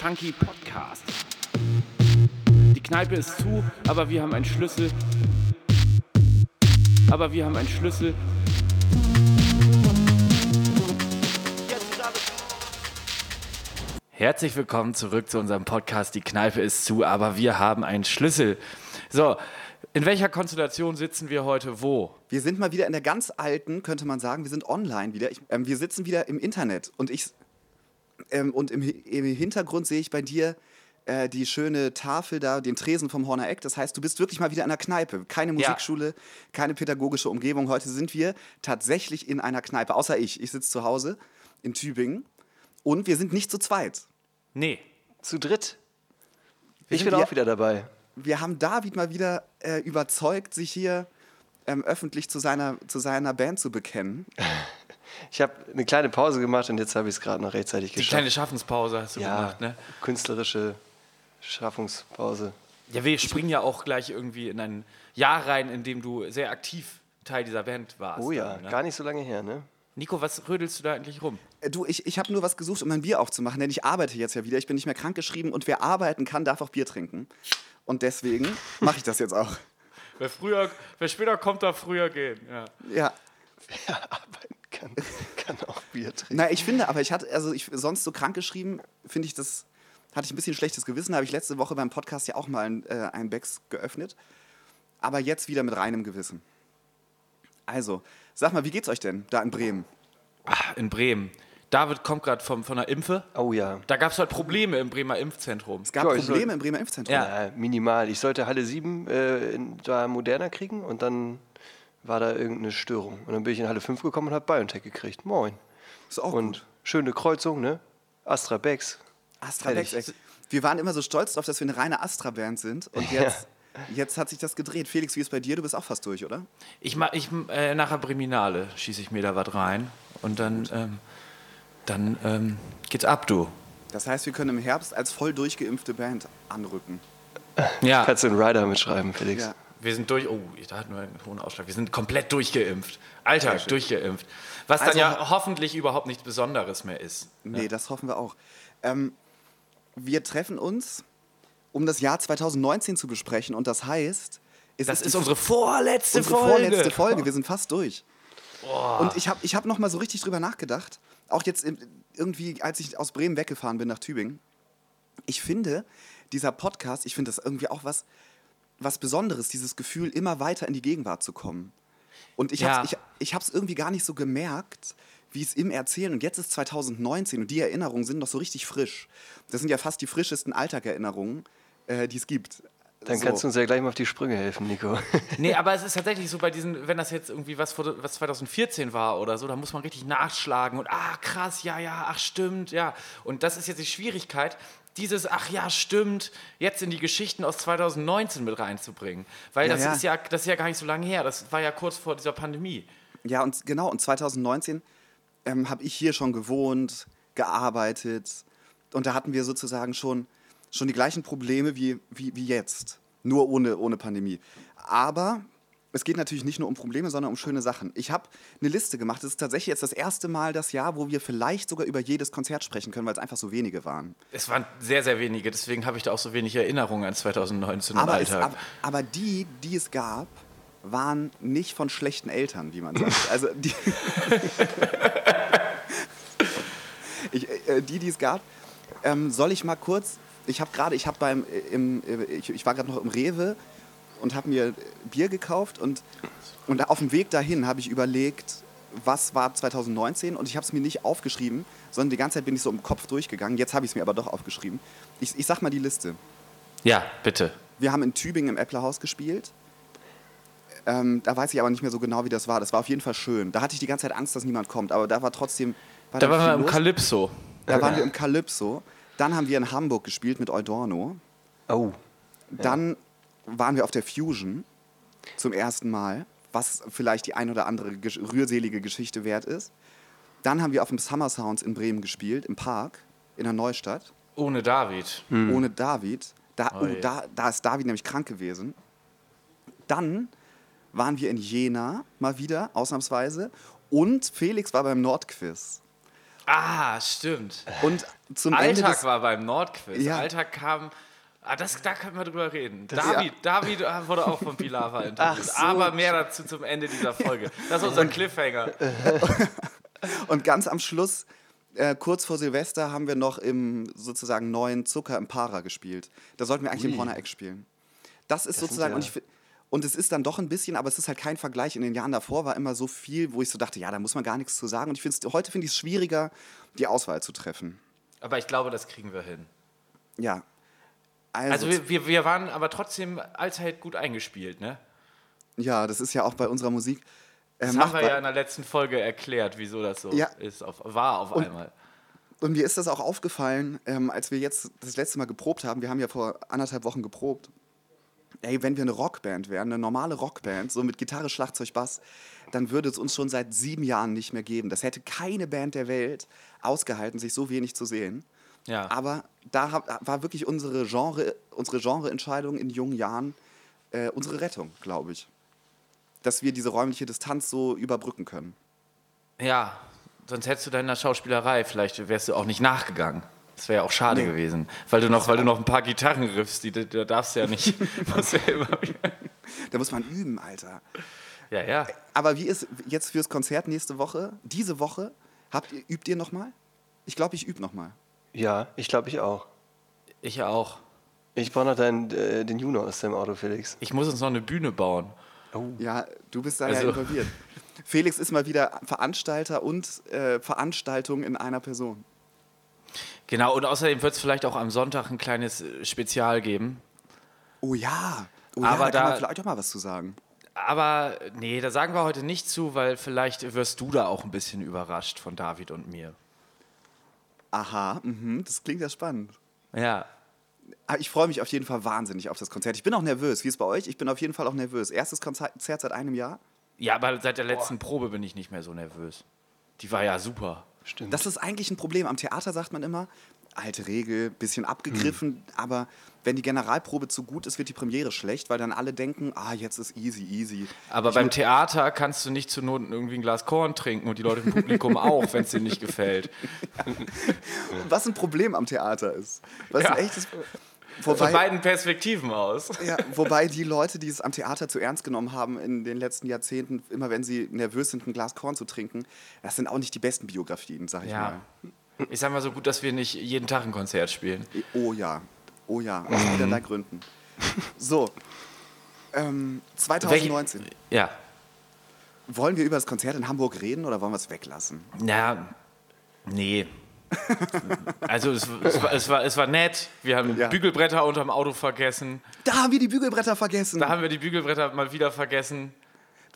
Funky Podcast. Die Kneipe ist zu, aber wir haben einen Schlüssel. Aber wir haben einen Schlüssel. Herzlich willkommen zurück zu unserem Podcast. Die Kneipe ist zu, aber wir haben einen Schlüssel. So, in welcher Konstellation sitzen wir heute wo? Wir sind mal wieder in der ganz alten, könnte man sagen, wir sind online wieder. Ich, ähm, wir sitzen wieder im Internet und ich ähm, und im, im, Hintergrund sehe ich bei dir äh, die schöne Tafel da, den Tresen vom Horner Eck. Das heißt, du bist wirklich mal wieder in einer Kneipe. Keine Musikschule, ja. keine pädagogische Umgebung. Heute sind wir tatsächlich in einer Kneipe, außer ich. Ich sitze zu Hause in Tübingen und wir sind nicht zu zweit. Nee. Zu dritt. Ich bin auch wieder dabei. Wir haben David mal wieder äh, überzeugt, sich hier ähm, öffentlich zu seiner, zu seiner Band zu bekennen. Ich habe eine kleine Pause gemacht und jetzt habe ich es gerade noch rechtzeitig geschafft. Eine kleine Schaffenspause hast du ja, gemacht, ne? Künstlerische Schaffungspause. Ja, wir springen ja auch gleich irgendwie in ein Jahr rein, in dem du sehr aktiv Teil dieser Band warst. Oh ja, dann, ne? gar nicht so lange her, ne? Nico, was rödelst du da eigentlich rum? Äh, du, ich, ich habe nur was gesucht, um mein Bier aufzumachen, denn ich arbeite jetzt ja wieder. Ich bin nicht mehr krankgeschrieben und wer arbeiten kann, darf auch Bier trinken. Und deswegen mache ich das jetzt auch. Wer, früher, wer später kommt, darf früher gehen. Ja. ja. Wer kann, kann auch Bier trinken. Na, ich finde, aber ich hatte, also ich sonst so krankgeschrieben, finde ich das, hatte ich ein bisschen schlechtes Gewissen. Da habe ich letzte Woche beim Podcast ja auch mal ein, äh, Becks geöffnet. Aber jetzt wieder mit reinem Gewissen. Also, sag mal, wie geht's euch denn da in Bremen? Ach, in Bremen. David kommt gerade von der Impfe. Oh ja. Da gab es halt Probleme im Bremer Impfzentrum. Es gab ja, Probleme soll, im Bremer Impfzentrum? Ja, ja minimal. Ich sollte Halle 7 äh, in, da moderner kriegen und dann war da irgendeine Störung. Und dann bin ich in Halle 5 gekommen und habe BioNTech gekriegt. Moin. Ist auch Und gut. schöne Kreuzung, ne? Astra Bex. Astra Bex. Wir waren immer so stolz darauf, dass wir eine reine Astra-Band sind. Und jetzt, ja. jetzt hat sich das gedreht. Felix, wie ist bei dir? Du bist auch fast durch, oder? Ich, ich äh, nachher Briminale schieße ich mir da was rein. Und dann, ähm, dann ähm, geht's ab, du. Das heißt, wir können im Herbst als voll durchgeimpfte Band anrücken. Ja. Kannst du einen Rider mitschreiben, Felix? Ja. Wir sind durch. Oh, da hatten wir einen hohen Ausschlag. Wir sind komplett durchgeimpft. Alter, durchgeimpft. Was also, dann ja hoffentlich überhaupt nichts Besonderes mehr ist. Nee, ne? das hoffen wir auch. Ähm, wir treffen uns, um das Jahr 2019 zu besprechen. Und das heißt, es das ist, ist unsere vorletzte unsere Folge. vorletzte Folge. Wir sind fast durch. Oh. Und ich habe ich hab noch mal so richtig drüber nachgedacht. Auch jetzt irgendwie, als ich aus Bremen weggefahren bin nach Tübingen. Ich finde, dieser Podcast, ich finde das irgendwie auch was was Besonderes, dieses Gefühl, immer weiter in die Gegenwart zu kommen. Und ich ja. habe es ich, ich hab's irgendwie gar nicht so gemerkt, wie es im Erzählen. Und jetzt ist 2019 und die Erinnerungen sind noch so richtig frisch. Das sind ja fast die frischesten Alltagerinnerungen, äh, die es gibt. Dann so. kannst du uns ja gleich mal auf die Sprünge helfen, Nico. nee, aber es ist tatsächlich so bei diesen, wenn das jetzt irgendwie was, was 2014 war oder so, da muss man richtig nachschlagen und ah, krass, ja, ja, ach, stimmt, ja. Und das ist jetzt die Schwierigkeit, dieses, ach ja, stimmt, jetzt in die Geschichten aus 2019 mit reinzubringen. Weil ja, das, ja. Ist ja, das ist ja gar nicht so lange her. Das war ja kurz vor dieser Pandemie. Ja, und genau, und 2019 ähm, habe ich hier schon gewohnt, gearbeitet. Und da hatten wir sozusagen schon, schon die gleichen Probleme wie, wie, wie jetzt. Nur ohne, ohne Pandemie. Aber es geht natürlich nicht nur um Probleme, sondern um schöne Sachen. Ich habe eine Liste gemacht. Es ist tatsächlich jetzt das erste Mal das Jahr, wo wir vielleicht sogar über jedes Konzert sprechen können, weil es einfach so wenige waren. Es waren sehr, sehr wenige. Deswegen habe ich da auch so wenig Erinnerungen an 2019 aber im Alltag. Es, aber, aber, die, die es gab, waren nicht von schlechten Eltern, wie man sagt. Also die, ich, äh, die, die es gab, ähm, soll ich mal kurz ich habe gerade, ich habe beim, äh, im, äh, ich, ich war gerade noch im Rewe und habe mir Bier gekauft und, und auf dem Weg dahin habe ich überlegt, was war 2019 und ich habe es mir nicht aufgeschrieben, sondern die ganze Zeit bin ich so im Kopf durchgegangen. Jetzt habe ich es mir aber doch aufgeschrieben. Ich, ich sag mal die Liste. Ja, bitte. Wir haben in Tübingen im Äpplerhaus gespielt. Ähm, da weiß ich aber nicht mehr so genau, wie das war. Das war auf jeden Fall schön. Da hatte ich die ganze Zeit Angst, dass niemand kommt, aber da war trotzdem. War da waren wir im Calypso. Da waren wir im Calypso. Dann haben wir in Hamburg gespielt mit Eudorno. Oh. Dann waren wir auf der Fusion zum ersten Mal, was vielleicht die ein oder andere rührselige Geschichte wert ist. Dann haben wir auf dem Summer Sounds in Bremen gespielt, im Park, in der Neustadt. Ohne David. Hm. Ohne David. Da, oh, oh da, da ist David nämlich krank gewesen. Dann waren wir in Jena mal wieder, ausnahmsweise. Und Felix war beim Nordquiz. Ah, stimmt. Und zum Ende Alltag des, war beim Nordquiz. Ja. Alltag kam. Ah, das, da können wir drüber reden. Das- David, David äh, wurde auch von Pilava interviewt. so. Aber mehr dazu zum Ende dieser Folge. Das ist unser Cliffhanger. Und ganz am Schluss, äh, kurz vor Silvester, haben wir noch im sozusagen neuen Zucker im Para gespielt. Da sollten wir eigentlich im Ui. Horner Eck spielen. Das ist sind sozusagen, ja- und, ich, und es ist dann doch ein bisschen, aber es ist halt kein Vergleich. In den Jahren davor war immer so viel, wo ich so dachte, ja, da muss man gar nichts zu sagen. Und ich find's, heute finde ich es schwieriger, die Auswahl zu treffen. Aber ich glaube, das kriegen wir hin. Ja. Also wir, wir, wir waren aber trotzdem allzeit gut eingespielt, ne? ja, das ist ja auch bei unserer Musik. Äh, Das haben wir machbar. ja in der letzten Folge erklärt, wieso das so Ja. ist. Auf, war auf einmal. Und mir ist das auch aufgefallen, ähm, als wir jetzt das letzte Mal geprobt haben. Wir haben ja vor anderthalb Wochen geprobt. Ey, wenn wir eine Rockband wären, eine normale Rockband, so mit Gitarre, Schlagzeug, Bass, dann würde es uns schon seit sieben Jahren nicht mehr geben. Das hätte keine Band der Welt ausgehalten, sich so wenig zu sehen. Ja. Aber da hab, war wirklich unsere Genre, unsere Genreentscheidung in jungen Jahren äh, unsere Rettung, glaube ich. Dass wir diese räumliche Distanz so überbrücken können. Ja, sonst hättest du deiner Schauspielerei, vielleicht wärst du auch nicht nachgegangen. Das wäre ja auch schade Nee. gewesen. Weil du noch, weil du noch ein paar Gitarren riffst, die, da darfst du ja nicht. Da muss man üben, Alter. ja, ja. Aber wie ist jetzt fürs Konzert nächste Woche, diese Woche, habt ihr, übt ihr nochmal? Ich glaube, ich übe nochmal. Ja, ich glaube ich auch. Ich auch. Ich brauche noch deinen, äh, den Juno aus dem Auto, Felix. Ich muss uns noch eine Bühne bauen. Ja, du bist da ja Also- involviert. Felix ist mal wieder Veranstalter und äh, Veranstaltung in einer Person. Genau, und außerdem wird es vielleicht auch am Sonntag ein kleines äh, Spezial geben. Oh ja. Oh Aber ja, da kann da- man vielleicht auch mal was zu sagen. Aber nee, da sagen wir heute nicht zu, weil vielleicht wirst du da auch ein bisschen überrascht von David und mir. Aha, mhm, das klingt ja spannend. Ja. Aber ich freue mich auf jeden Fall wahnsinnig auf das Konzert. Ich bin auch nervös. Wie ist es bei euch? Ich bin auf jeden Fall auch nervös. Erstes Konzert seit einem Jahr. Ja, aber seit der letzten Probe bin ich nicht mehr so nervös. Die war ja super. Stimmt. Das ist eigentlich ein Problem. Am Theater sagt man immer, alte Regel, bisschen abgegriffen, aber wenn die Generalprobe zu gut ist, wird die Premiere schlecht, weil dann alle denken, ah, jetzt ist easy, easy. Aber beim Theater kannst du nicht zur Not irgendwie ein Glas Korn trinken und die Leute im Publikum auch, wenn es dir nicht gefällt. Was ein Problem am Theater ist. Was Ja. ein echtes Von Wobei, beiden Perspektiven aus. ja, wobei die Leute, die es am Theater zu ernst genommen haben in den letzten Jahrzehnten, immer wenn sie nervös sind, ein Glas Korn zu trinken, das sind auch nicht die besten Biografien, sag ich Ja. Ich sag mal so gut, dass wir nicht jeden Tag ein Konzert spielen. Oh ja, oh ja, aus vielerlei Gründen. So, ähm, 2019. Ja. Wollen wir über das Konzert in Hamburg reden oder wollen wir es weglassen? Na, nee. Also es, es, war, es, war, es war nett. Wir haben Ja. Bügelbretter unterm Auto vergessen. Da haben wir die Bügelbretter vergessen. Da haben wir die Bügelbretter mal wieder vergessen.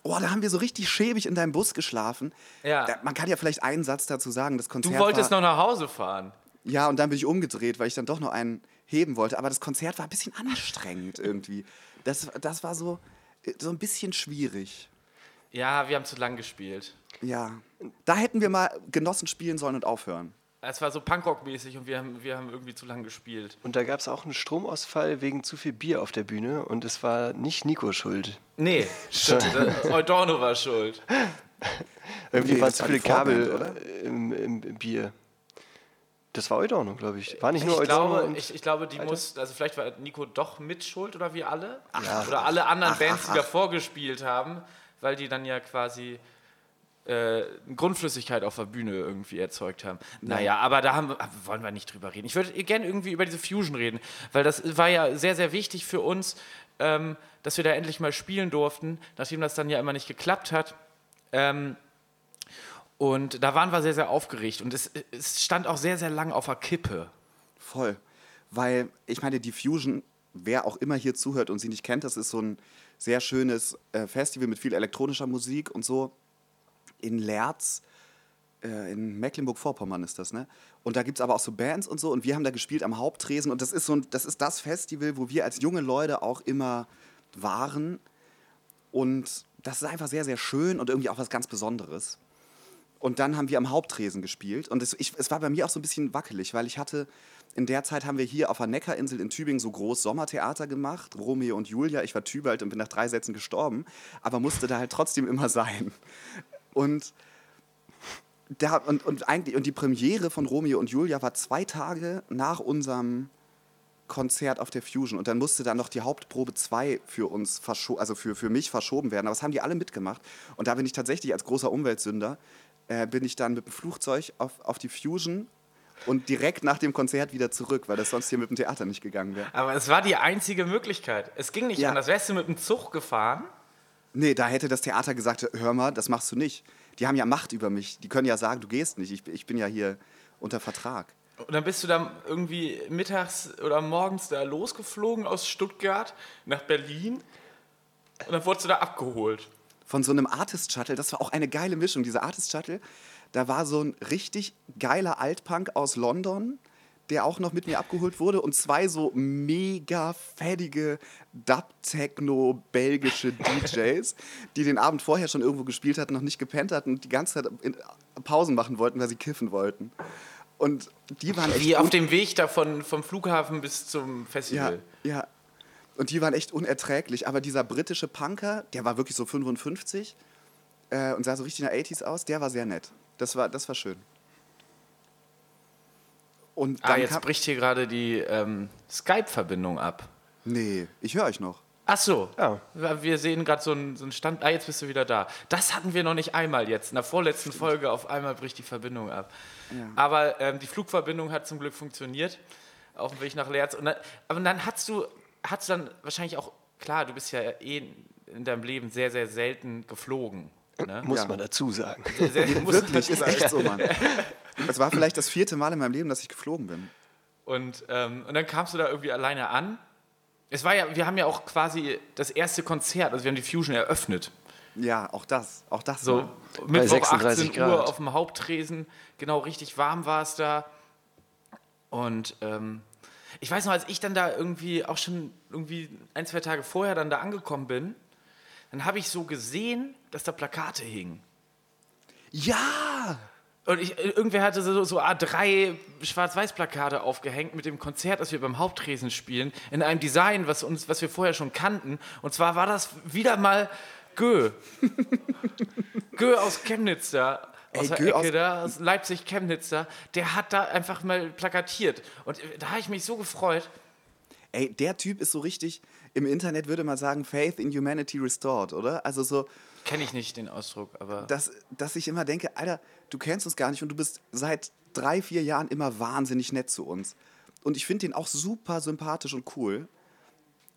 Oh, da haben wir so richtig schäbig in deinem Bus geschlafen. Ja. Da, man kann ja vielleicht einen Satz dazu sagen. Das Konzert Du wolltest war, noch nach Hause fahren. Ja, und dann bin ich umgedreht, weil ich dann doch noch einen heben wollte. Aber das Konzert war ein bisschen anstrengend irgendwie. Das, das war so, so ein bisschen schwierig. Ja, wir haben zu lang gespielt. Ja. Da hätten wir mal Genossen spielen sollen und aufhören. Es war so Punkrock-mäßig und wir haben, wir haben irgendwie zu lang gespielt. Und da gab es auch einen Stromausfall wegen zu viel Bier auf der Bühne und es war nicht Nico schuld. Nee, stimmt. Eudorno war schuld. Irgendwie Nee, waren zu viele Kabel oder? äh, im, im, im Bier. Das war Eudorno, glaube ich. War nicht nur Ich Eudorno glaube, und ich, ich glaube, die muss, also vielleicht war Nico doch mit schuld oder wir alle. Ja. Oder alle anderen Ach, Bands, ach, die ach. davor gespielt haben, weil die dann ja quasi äh, Grundflüssigkeit auf der Bühne irgendwie erzeugt haben. Naja, aber da haben, wir- wollen wir nicht drüber reden. Ich würde gerne irgendwie über diese Fusion reden, weil das war ja sehr, sehr wichtig für uns, ähm, dass wir da endlich mal spielen durften, nachdem das dann ja immer nicht geklappt hat. Ähm, und da waren wir sehr, sehr aufgeregt und es, es stand auch sehr, sehr lang auf der Kippe. Voll. Weil, ich meine, die Fusion, wer auch immer hier zuhört und sie nicht kennt, das ist so ein sehr schönes äh, Festival mit viel elektronischer Musik und so. In Lerz, äh, in Mecklenburg-Vorpommern ist das, ne? Und da gibt es aber auch so Bands und so und wir haben da gespielt am Haupttresen und das ist so ein, das ist das Festival, wo wir als junge Leute auch immer waren. Und das ist einfach sehr, sehr schön und irgendwie auch was ganz Besonderes. Und dann haben wir am Haupttresen gespielt. Und es, ich, es war bei mir auch so ein bisschen wackelig, weil ich hatte, in der Zeit haben wir hier auf der Neckarinsel in Tübingen so groß Sommertheater gemacht. Romeo und Julia. Ich war Tübalt und bin nach drei Sätzen gestorben, aber musste da halt trotzdem immer sein. Und da, und, und, eigentlich, und die Premiere von Romeo und Julia war zwei Tage nach unserem Konzert auf der Fusion. Und dann musste dann noch die Hauptprobe 2 für uns, also für, für mich verschoben werden. Aber das haben die alle mitgemacht. Und da bin ich tatsächlich als großer Umweltsünder, äh, bin ich dann mit dem Flugzeug auf, auf die Fusion und direkt nach dem Konzert wieder zurück, weil das sonst hier mit dem Theater nicht gegangen wäre. Aber es war die einzige Möglichkeit. Es ging nicht ja. anders. Wärst du mit dem Zug gefahren? Nee, da hätte das Theater gesagt, hör mal, das machst du nicht. Die haben ja Macht über mich. Die können ja sagen, du gehst nicht. Ich, ich bin ja hier unter Vertrag. Und dann bist du dann irgendwie mittags oder morgens da losgeflogen aus Stuttgart nach Berlin und dann wurdest du da abgeholt. Von so einem Artist-Shuttle, das war auch eine geile Mischung, dieser Artist-Shuttle. Da war so ein richtig geiler Altpunk aus London, der auch noch mit mir abgeholt wurde und zwei so mega fettige Dub-Techno-belgische DJs, die den Abend vorher schon irgendwo gespielt hatten, noch nicht gepennt hatten und die ganze Zeit Pausen machen wollten, weil sie kiffen wollten. Und die waren echt Wie auf dem Weg da von, vom Flughafen bis zum Festival. Ja, ja. Und die waren echt unerträglich. Aber dieser britische Punker, der war wirklich so 55 äh, und sah so richtig nach 80s aus, der war sehr nett. Das war, das war schön. Und ah, jetzt bricht hier gerade die ähm, Skype-Verbindung ab. Nee, ich höre euch noch. Ach so, ja. wir sehen gerade so einen so Stand. Ah, jetzt bist du wieder da. Das hatten wir noch nicht einmal jetzt. In der vorletzten Folge auf einmal bricht die Verbindung ab. Ja. Aber ähm, die Flugverbindung hat zum Glück funktioniert. Auf dem Weg nach Leerz. Und dann, aber dann hast du, hast du dann wahrscheinlich auch, klar, du bist ja eh in deinem Leben sehr, sehr selten geflogen. Ne? Muss ja. man dazu sagen. Sehr, sehr, Wirklich, ist echt so, Mann. Es war vielleicht das vierte Mal in meinem Leben, dass ich geflogen bin. Und, ähm, und dann kamst du da irgendwie alleine an. Es war ja, wir haben ja auch quasi das erste Konzert, also wir haben die Fusion eröffnet. Ja, auch das, auch das. So, Mittwoch 18 Grad. Uhr auf dem Haupttresen, genau richtig warm war es da. Und ähm, ich weiß noch, als ich dann da irgendwie auch schon irgendwie ein, zwei Tage vorher dann da angekommen bin, dann habe ich so gesehen, dass da Plakate hingen. Ja! Und ich, irgendwer hatte so, so A3 Schwarz-Weiß-Plakate aufgehängt mit dem Konzert, das wir beim Haupttresen spielen, in einem Design, was, uns, was wir vorher schon kannten. Und zwar war das wieder mal Gö. Gö aus Chemnitz da. Aus Ey, der Ecke da, aus Leipzig-Chemnitz da, der hat da einfach mal plakatiert. Und da habe ich mich so gefreut. Ey, der Typ ist so richtig, im Internet würde man sagen, Faith in Humanity Restored, oder? Also so. Kenne ich nicht den Ausdruck, aber. Dass, dass ich immer denke, Alter, du kennst uns gar nicht und du bist seit drei, vier Jahren immer wahnsinnig nett zu uns. Und ich finde den auch super sympathisch und cool.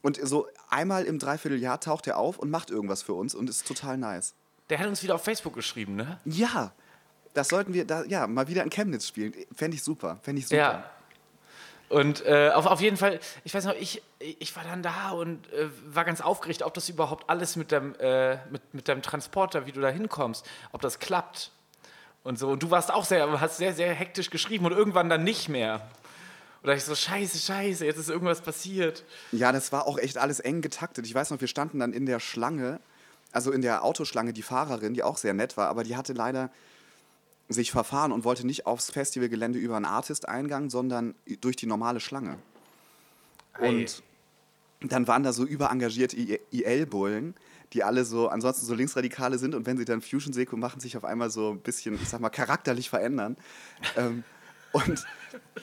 Und so einmal im Dreivierteljahr taucht er auf und macht irgendwas für uns und ist total nice. Der hat uns wieder auf Facebook geschrieben, ne? Ja. Das sollten wir da, ja, mal wieder in Chemnitz spielen. Fände ich super. Fände ich super. Ja. Und äh, auf, auf jeden Fall, ich weiß noch, ich, ich war dann da und äh, war ganz aufgeregt, ob das überhaupt alles mit deinem, äh, mit, mit deinem Transporter, wie du da hinkommst, ob das klappt. Und so. Und du warst auch sehr, hast sehr, sehr hektisch geschrieben und irgendwann dann nicht mehr. Oder ich so, scheiße, scheiße, jetzt ist irgendwas passiert. Ja, das war auch echt alles eng getaktet. Ich weiß noch, wir standen dann in der Schlange, also in der Autoschlange, die Fahrerin, die auch sehr nett war, aber die hatte leider sich verfahren und wollte nicht aufs Festivalgelände über einen Artist-Eingang, sondern durch die normale Schlange. Hey. Und dann waren da so überengagierte IL-Bullen, die alle so ansonsten so Linksradikale sind und wenn sie dann Fusion-Seko machen, sich auf einmal so ein bisschen, ich sag mal, charakterlich verändern. ähm, und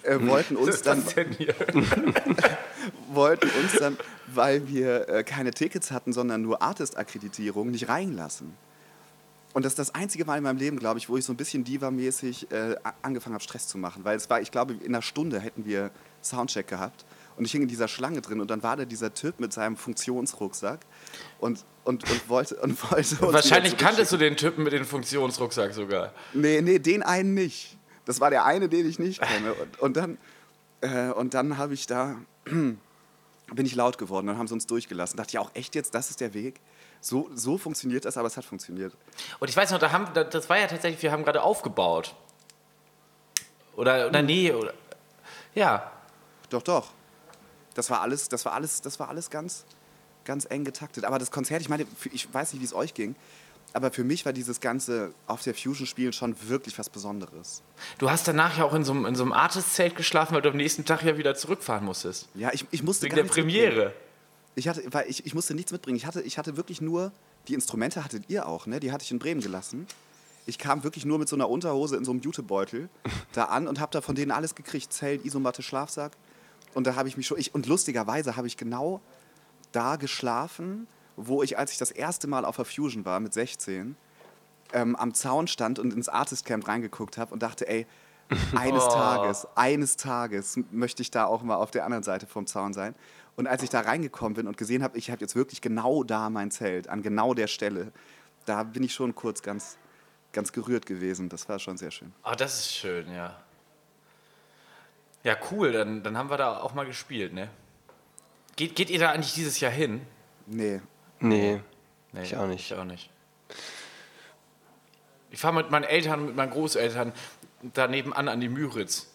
äh, wollten uns dann wollten uns dann, weil wir äh, keine Tickets hatten, sondern nur Artist-Akkreditierung, nicht reinlassen. Und das ist das einzige Mal in meinem Leben, glaube ich, wo ich so ein bisschen Diva-mäßig äh, angefangen habe, Stress zu machen. Weil es war, ich glaube, in einer Stunde hätten wir Soundcheck gehabt. Und ich hing in dieser Schlange drin und dann war da dieser Typ mit seinem Funktionsrucksack und, und, und wollte, und wollte Wahrscheinlich kanntest du den Typen mit dem Funktionsrucksack sogar. Nee, nee, den einen nicht. Das war der eine, den ich nicht kenne. Und, und dann, äh, und dann habe ich da, bin ich laut geworden. Dann haben sie uns durchgelassen. Dachte ich auch, echt jetzt, das ist der Weg? So, so funktioniert das, aber es hat funktioniert. Und ich weiß noch, da haben, das war ja tatsächlich, wir haben gerade aufgebaut. Oder, oder hm. nee, oder, ja. Doch, doch. Das war alles, das war alles, das war alles ganz, ganz eng getaktet. Aber das Konzert, ich meine, ich weiß nicht, wie es euch ging, aber für mich war dieses ganze auf der Fusion spielen schon wirklich was Besonderes. Du hast danach ja auch in so einem, in so einem Artist-Zelt geschlafen, weil du am nächsten Tag ja wieder zurückfahren musstest. Ja, ich, ich musste Wegen der Premiere. Mitbringen. Ich, hatte, weil ich, ich musste nichts mitbringen. Ich hatte, ich hatte wirklich nur, die Instrumente hattet ihr auch, ne? die hatte ich in Bremen gelassen. Ich kam wirklich nur mit so einer Unterhose in so einem Jutebeutel da an und habe da von denen alles gekriegt. Zelt, Isomatte, Schlafsack. Und da habe ich mich schon, ich, und lustigerweise habe ich genau da geschlafen, wo ich, als ich das erste Mal auf der Fusion war, mit 16, ähm, am Zaun stand und ins Artist Camp reingeguckt habe und dachte, ey, eines Oh. Tages, eines Tages möchte ich da auch mal auf der anderen Seite vom Zaun sein. Und als ich da reingekommen bin und gesehen habe, ich habe jetzt wirklich genau da mein Zelt, an genau der Stelle, da bin ich schon kurz ganz, ganz gerührt gewesen. Das war schon sehr schön. Ah, das ist schön, ja. Ja, cool, dann, dann haben wir da auch mal gespielt, ne? Geht, geht ihr da eigentlich dieses Jahr hin? Nee, Nee, Nee, ich auch nicht. Ich auch nicht. Ich fahre mit meinen Eltern und mit meinen Großeltern daneben an an die Müritz,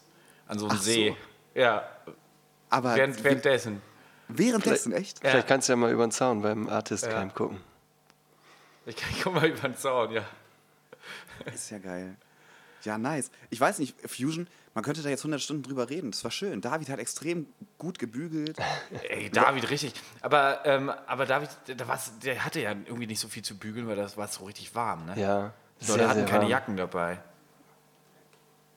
an so einen Ach so. See. Ja, aber während, währenddessen. Währenddessen, echt? Ja. Vielleicht kannst du ja mal über den Zaun beim Artist Ja. Gucken. Ich, kann- ich mal über den Zaun, ja. Ist ja geil. Ja, nice. Ich weiß nicht, Fusion, man könnte da jetzt 100 Stunden drüber reden. Das war schön. David hat extrem gut gebügelt. Ey, David, richtig. Aber, ähm, aber David, da der hatte ja irgendwie nicht so viel zu bügeln, weil das war so richtig warm, ne? Ja, So, sehr, der hatten sehr keine warm. Jacken dabei.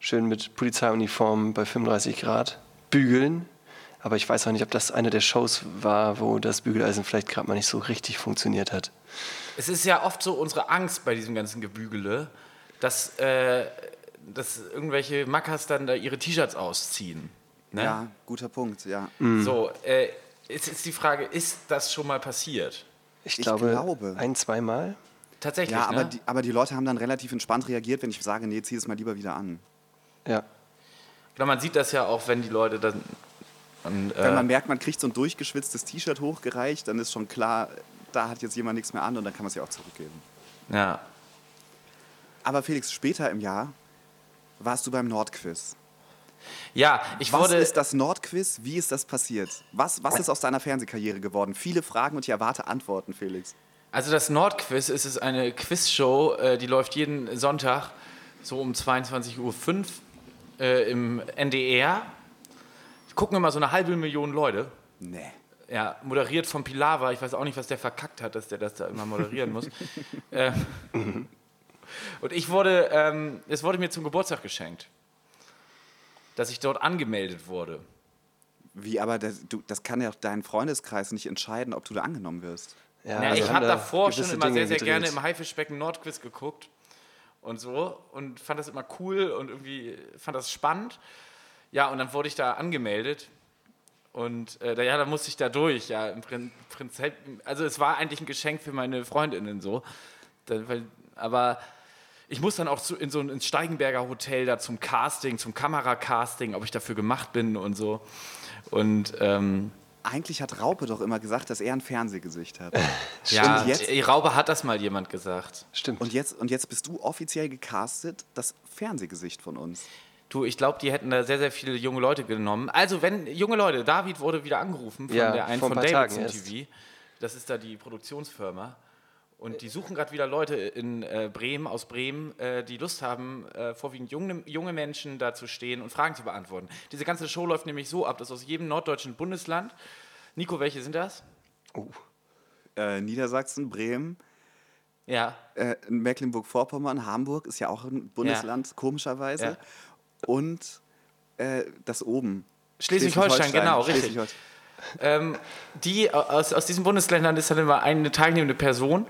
Schön mit Polizeiuniform bei 35 Grad bügeln. Aber ich weiß auch nicht, ob das eine der Shows war, wo das Bügeleisen vielleicht gerade mal nicht so richtig funktioniert hat. Es ist ja oft so unsere Angst bei diesem ganzen Gebügele, dass, äh, dass irgendwelche Mackers dann da ihre T-Shirts ausziehen. Ne? Ja, guter Punkt, ja. So, äh, jetzt ist die Frage, ist das schon mal passiert? Ich, Ich glaube, glaube. ein, zweimal. Tatsächlich, Ja, aber ne? die, aber die Leute haben dann relativ entspannt reagiert, wenn ich sage, nee, zieh es mal lieber wieder an. Ja. Genau, man sieht das ja auch, wenn die Leute dann... Und, Wenn äh, man merkt, man kriegt so ein durchgeschwitztes T-Shirt hochgereicht, dann ist schon klar, da hat jetzt jemand nichts mehr an und dann kann man es ja auch zurückgeben. ja. Aber Felix, später im Jahr warst du beim Nordquiz. ja, ich Was wurde... ist das Nordquiz? Wie ist das passiert? Was, was ist aus deiner Fernsehkarriere geworden? Viele Fragen und ich erwarte Antworten, Felix. Also das Nordquiz ist es eine Quizshow, äh, die läuft jeden Sonntag so um 22.05 Uhr äh, im NDR. Gucken immer so eine halbe Million Leute. Nee. Ja, moderiert von Pilava. Ich weiß auch nicht, was der verkackt hat, dass der das da immer moderieren muss. ähm, und ich wurde, ähm, es wurde mir zum Geburtstag geschenkt, dass ich dort angemeldet wurde. Wie, aber das, du, das kann ja auch dein Freundeskreis nicht entscheiden, ob du da angenommen wirst. Ja, also ich habe da davor schon immer Dinge sehr, sehr gedreht. gerne im Haifischbecken Nordquiz geguckt und so und fand das immer cool und irgendwie fand das spannend. Ja, und dann wurde ich da angemeldet und äh, da, ja, da musste ich da durch. Ja, im Prin- Prinzip, also es war eigentlich ein Geschenk für meine Freundinnen so, da, weil, aber ich muss dann auch zu, in so ein ins Steigenberger Hotel da zum Casting, zum Kameracasting, ob ich dafür gemacht bin und so. Und ähm, Eigentlich hat Raupe doch immer gesagt, dass er ein Fernsehgesicht hat. ja, Und jetzt- die Raube hat das mal jemand gesagt. Stimmt. Und jetzt, und jetzt bist du offiziell gecastet, das Fernsehgesicht von uns. Du, ich glaube, die hätten da sehr, sehr viele junge Leute genommen. Also, wenn junge Leute, David wurde wieder angerufen von Ja, der einen ein von Tagen Davidson. TV. Das ist da die Produktionsfirma. Und die suchen gerade wieder Leute in äh, Bremen, aus Bremen, äh, die Lust haben, äh, vorwiegend junge, junge Menschen da zu stehen und Fragen zu beantworten. Diese ganze Show läuft nämlich so ab, dass aus jedem norddeutschen Bundesland, Nico, welche sind das? oh. Äh, Niedersachsen, Bremen, Ja, äh, Mecklenburg-Vorpommern, Hamburg ist ja auch ein Bundesland, komischerweise. Ja. Und äh, das oben. Schleswig-Holstein, genau, richtig. Schleswig-Holstein. ähm, die aus, aus diesen Bundesländern ist dann immer eine teilnehmende Person.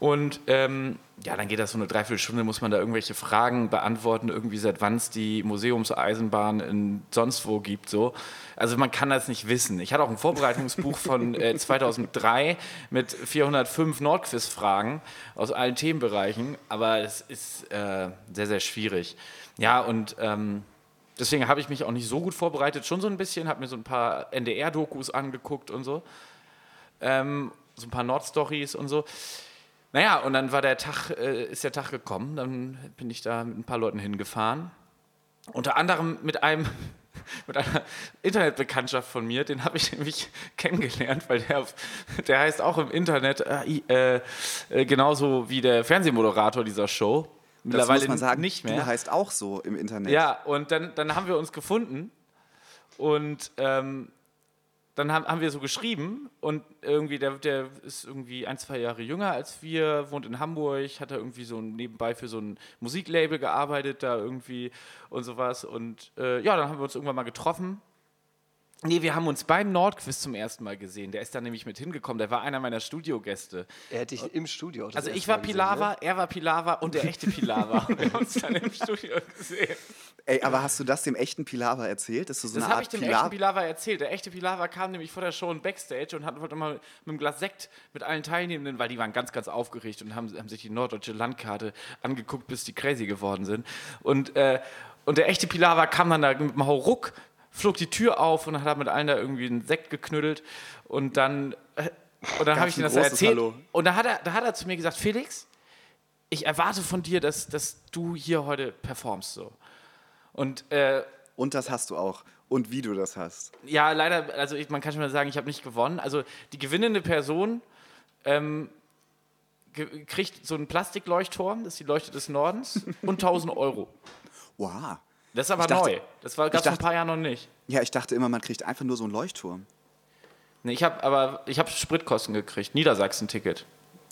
Und ähm, ja, dann geht das so eine Dreiviertelstunde, muss man da irgendwelche Fragen beantworten, irgendwie seit wann es die Museumseisenbahn in sonst wo gibt. So. Also man kann das nicht wissen. Ich hatte auch ein Vorbereitungsbuch von äh, 2003 mit 405 Nordquiz-Fragen aus allen Themenbereichen, aber es ist äh, sehr, sehr schwierig. Ja, und ähm, deswegen habe ich mich auch nicht so gut vorbereitet, schon so ein bisschen, habe mir so ein paar NDR-Dokus angeguckt und so. Ähm, so ein paar Nordstories und so. Naja, und dann war der Tag, äh, ist der Tag gekommen, dann bin ich da mit ein paar Leuten hingefahren. Unter anderem mit einem, mit einer Internetbekanntschaft von mir, den habe ich nämlich kennengelernt, weil der, der heißt auch im Internet äh, äh, genauso wie der Fernsehmoderator dieser Show. Das Mittlerweile muss man sagen, nicht mehr. du heißt auch so im Internet. Ja, und dann, dann haben wir uns gefunden und ähm, dann haben, haben wir so geschrieben und irgendwie, der, der ist irgendwie ein, zwei Jahre jünger als wir, wohnt in Hamburg, hat da irgendwie so nebenbei für so ein Musiklabel gearbeitet, da irgendwie und sowas. Und äh, ja, dann haben wir uns irgendwann mal getroffen. Nee, wir haben uns beim Nordquiz zum ersten Mal gesehen. Der ist da nämlich mit hingekommen. Der war einer meiner Studiogäste. Er hätte dich im Studio. Also ich war Pilava, ne? er war Pilava und der echte Pilava. wir haben uns dann im Studio gesehen. Ey, aber hast du das dem echten Pilava erzählt? Das, so das habe ich dem Pilav echten Pilava erzählt. Der echte Pilava kam nämlich vor der Show in Backstage und hat wollte mal mit einem Glas Sekt mit allen Teilnehmenden, weil die waren ganz, ganz aufgeregt und haben, haben sich die norddeutsche Landkarte angeguckt, bis die crazy geworden sind. Und, äh, und der echte Pilava kam dann da mit dem Hauruck flog die Tür auf und hat mit allen da irgendwie einen Sekt geknüttelt und dann, äh, und dann habe ich ihm das erzählt. Hallo. Und da hat, er, da hat er zu mir gesagt, Felix, ich erwarte von dir, dass, dass du hier heute performst so. Und, äh, und das hast du auch. Und wie du das hast. Ja, leider, also ich, man kann schon mal sagen, ich habe nicht gewonnen. Also die gewinnende Person ähm, kriegt so einen Plastikleuchtturm, das ist die Leuchte des Nordens, und 1000 Euro. Wow. Das ist aber dachte, neu. Das gab es vor ein paar Jahren noch nicht. Ja, ich dachte immer, man kriegt einfach nur so einen Leuchtturm. Nee, ich habe aber ich habe Spritkosten gekriegt, Niedersachsen-Ticket.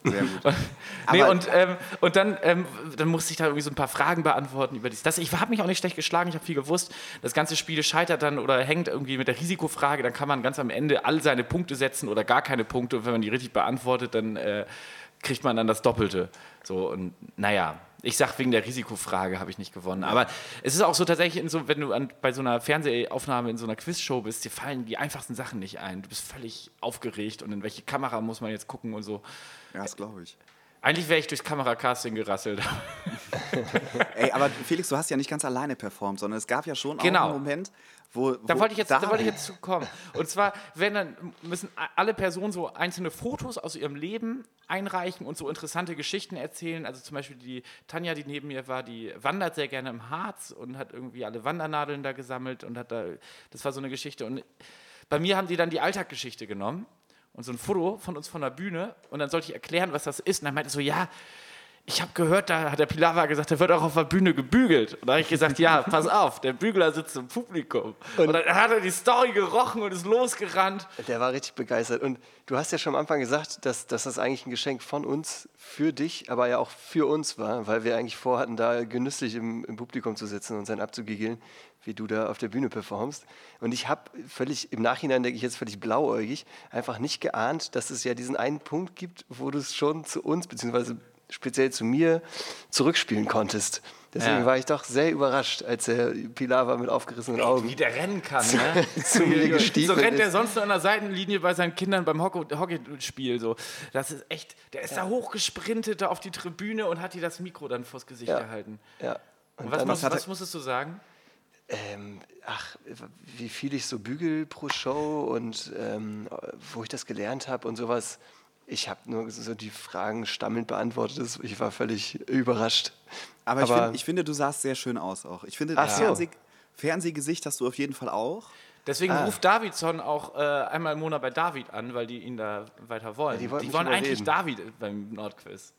Sehr gut. nee, und, ähm, und dann, ähm, dann musste ich da irgendwie so ein paar Fragen beantworten über dies. Das, ich habe mich auch nicht schlecht geschlagen, ich habe viel gewusst. Das ganze Spiel scheitert dann oder hängt irgendwie mit der Risikofrage. Dann kann man ganz am Ende all seine Punkte setzen oder gar keine Punkte. Und wenn man die richtig beantwortet, dann äh, kriegt man dann das Doppelte. So, und naja, ich sag wegen der Risikofrage habe ich nicht gewonnen. Aber es ist auch so tatsächlich, so, wenn du an, bei so einer Fernsehaufnahme in so einer Quizshow bist, dir fallen die einfachsten Sachen nicht ein. Du bist völlig aufgeregt und in welche Kamera muss man jetzt gucken und so. Ja, das glaube ich. Eigentlich wäre ich durchs Kameracasting gerasselt. Ey, aber Felix, du hast ja nicht ganz alleine performt, sondern es gab ja schon genau. auch einen Moment, wo. Da wollte ich jetzt, da, da wollte ich jetzt zu kommen. Und zwar, wenn dann müssen alle Personen so einzelne Fotos aus ihrem Leben einreichen und so interessante Geschichten erzählen. Also zum Beispiel die Tanja, die neben mir war, die wandert sehr gerne im Harz und hat irgendwie alle Wandernadeln da gesammelt und hat da. Das war so eine Geschichte. Und bei mir haben die dann die Alltaggeschichte genommen und so ein Foto von uns von der Bühne und dann sollte ich erklären, was das ist. Und dann meinte er so, ja, ich habe gehört, da hat der Pilava gesagt, der wird auch auf der Bühne gebügelt. Und da habe ich gesagt, ja, pass auf, der Bügler sitzt im Publikum. Und, und, dann hat er die Story gerochen und ist losgerannt. Der war richtig begeistert. Und du hast ja schon am Anfang gesagt, dass, dass das eigentlich ein Geschenk von uns für dich, aber ja auch für uns war, weil wir eigentlich vorhatten, da genüsslich im, im Publikum zu sitzen und sein abzugiegeln wie du da auf der Bühne performst. Und ich habe völlig, im Nachhinein denke ich jetzt völlig blauäugig, einfach nicht geahnt, dass es ja diesen einen Punkt gibt, wo du es schon zu uns, beziehungsweise speziell zu mir, zurückspielen konntest. Deswegen ja. war ich doch sehr überrascht, als der Pilar war mit aufgerissenen Augen. Wie der rennen kann, ne? zu mir gestiegen So rennt er sonst nur an der Seitenlinie bei seinen Kindern beim Hockeyspiel. So. Das ist echt, der ist ja. da hochgesprintet da auf die Tribüne und hat dir das Mikro dann vors Gesicht ja. gehalten. Ja. Und, und was, muss, was musstest du sagen? ähm, ach, wie viel ich so bügel pro Show und ähm, wo ich das gelernt habe und sowas. Ich habe nur so die Fragen stammelnd beantwortet. Ich war völlig überrascht. Aber, Aber ich, find, ich, finde, du sahst sehr schön aus auch. Ich finde, das so. Fernseh Fernsehgesicht hast du auf jeden Fall auch. Deswegen ah. ruft Davidson auch äh, einmal im Monat bei David an, weil die ihn da weiter wollen. Ja, die, die wollen eigentlich David beim Nordquiz.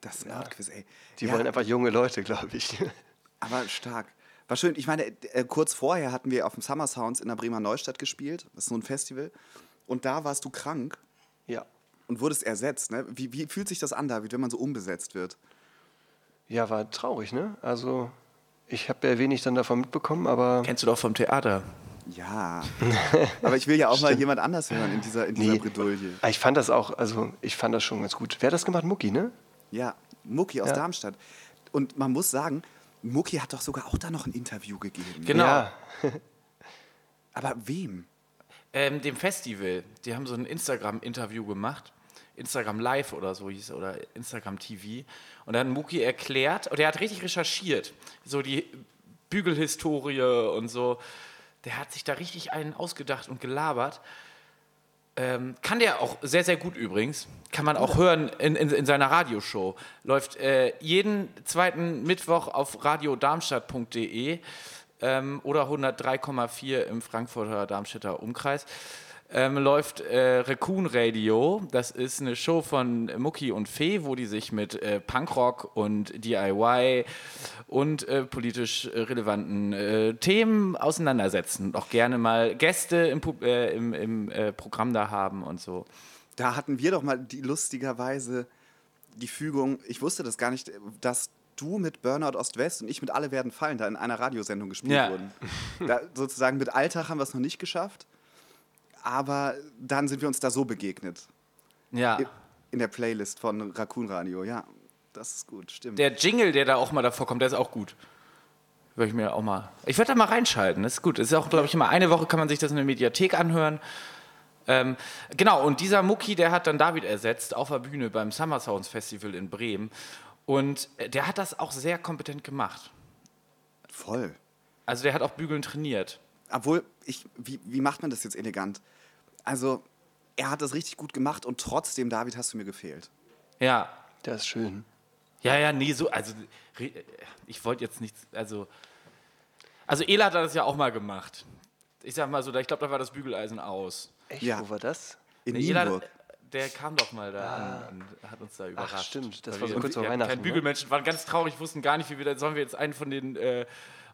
Das ja. Nordquiz, ey. Die ja. wollen einfach junge Leute, glaube ich. Aber stark. War schön. Ich meine, äh, kurz vorher hatten wir auf dem Summer Sounds in der Bremer Neustadt gespielt. Das ist so ein Festival. Und da warst du krank. Ja. Und wurdest ersetzt. Ne? Wie, wie fühlt sich das an, David, wenn man so umbesetzt wird? Ja, war traurig, ne? Also, ich habe ja wenig dann davon mitbekommen, aber. Kennst du doch vom Theater. Ja. aber ich will ja auch mal jemand anders hören in dieser, in dieser nee, Bredouille. Ich fand das auch, also ich fand das schon ganz gut. Wer hat das gemacht? Mucki, ne? Ja, Mucki aus ja. Darmstadt. Und man muss sagen, Mucki hat doch sogar auch da noch ein Interview gegeben. Genau. Ja. Aber wem? Ähm, dem Festival. Die haben so ein Instagram-Interview gemacht. Instagram Live oder so hieß oder Instagram TV. Und dann hat Muki erklärt, und er hat richtig recherchiert, so die Bügelhistorie und so. Der hat sich da richtig einen ausgedacht und gelabert. Ähm, kann der auch sehr, sehr gut übrigens. Kann man auch hören in, in, in seiner Radioshow. Läuft äh, jeden zweiten Mittwoch auf radiodarmstadt.de ähm, oder 103,4 im Frankfurter Darmstädter Umkreis. Ähm, läuft äh, Raccoon Radio. Das ist eine Show von Mucki und Fee, wo die sich mit äh, Punkrock und DIY und äh, politisch relevanten äh, Themen auseinandersetzen. Und auch gerne mal Gäste im, äh, im, im äh, Programm da haben und so. Da hatten wir doch mal die lustigerweise die Fügung, ich wusste das gar nicht, dass du mit Burnout Ost-West und ich mit Alle werden fallen da in einer Radiosendung gespielt Ja. wurden. Da, sozusagen mit Alltag haben wir es noch nicht geschafft, aber dann sind wir uns da so begegnet. Ja. In der Playlist von Raccoon Radio, ja. Das ist gut, stimmt. Der Jingle, der da auch mal davor kommt, der ist auch gut. Würde ich mir auch mal. Ich werde da mal reinschalten. Das ist gut. Das ist auch, glaube ich, immer eine Woche kann man sich das in der Mediathek anhören. Ähm, genau, und dieser Mucki, der hat dann David ersetzt auf der Bühne beim Summer Sounds Festival in Bremen. Und äh, der hat das auch sehr kompetent gemacht. Voll. Also der hat auch Bügeln trainiert. Obwohl, ich, wie, wie macht man das jetzt elegant? Also, er hat das richtig gut gemacht und trotzdem, David, hast du mir gefehlt. Ja. Das ist schön. Ja, ja, nee, so, also ich wollte jetzt nichts, also, also Ela hat das ja auch mal gemacht. Ich sag mal so, da- ich glaube, da war das Bügeleisen aus. Echt? Ja. Wo war das? In Nee, Ela, Nienburg. der kam doch mal da an und hat uns da überrascht. stimmt, das war so kurz vor Weihnachten, Kein ne? Bügelmenschen, waren ganz traurig, wussten gar nicht, wie wir da, sollen wir jetzt einen von den äh,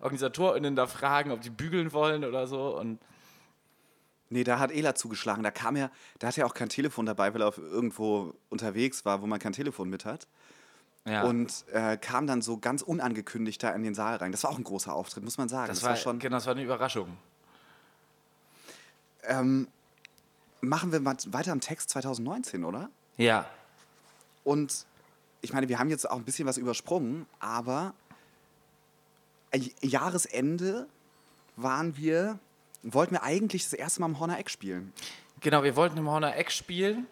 OrganisatorInnen da fragen, ob die bügeln wollen oder so. Und Nee, da hat Ela zugeschlagen. Da kam er, da hat er auch kein Telefon dabei, weil er auf irgendwo unterwegs war, wo man kein Telefon mit hat. ja, Und äh, kam dann so ganz unangekündigt da in den Saal rein. Das war auch ein großer Auftritt, muss man sagen. das, war, schon. genau, das war eine Überraschung. Ähm, machen wir mal weiter am Text 2019, oder? Ja, Und ich meine, wir haben jetzt auch ein bisschen was übersprungen, aber äh, Jahresende waren wir, wollten wir eigentlich das erste Mal am Horner Eck spielen. Genau, wir wollten im Horner Eck spielen,